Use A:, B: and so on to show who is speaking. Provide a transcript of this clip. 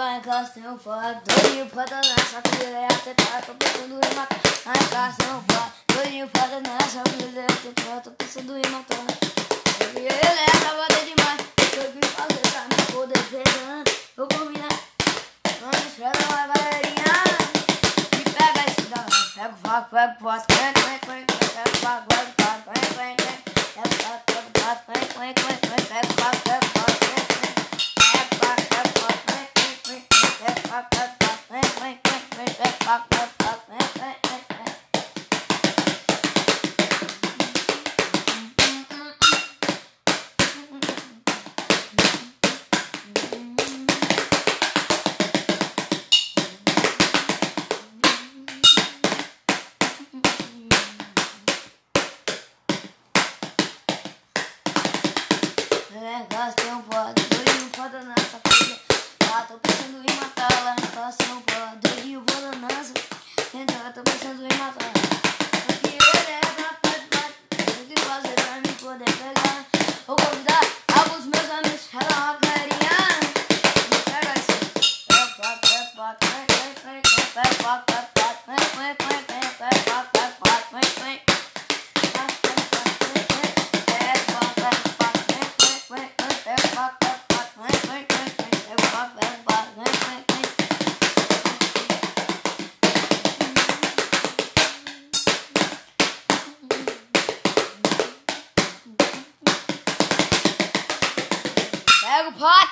A: Arrancação foda, doidinho foda nessa filha até tá, tô pensando em matar. Arrancação foda, doidinho foda nessa filha até tá, tô pensando em matar. Ele é acabada demais, eu que fazer pra me poder pegar. Eu combinar, vamos esperar uma galerinha. E pega esse dano, pega o faco, pega o pote, pega, pega, pega, pega o faco, pega o faco, pega, pega, pega, o faco, pega o pote, pega, pega, pega, É, negócio tem um foda, dois não foda nessa coisa. Ah, tô pensando em matar. तो पैसा जो ना था कि वो ले अपना पद पद उसके पास रानी को देखेगा हुक्मदार अब उसमें से मिशरा करिया मिशरा से पाक पाक पाक पाक पाक पाक Wait, wait, wait. pot.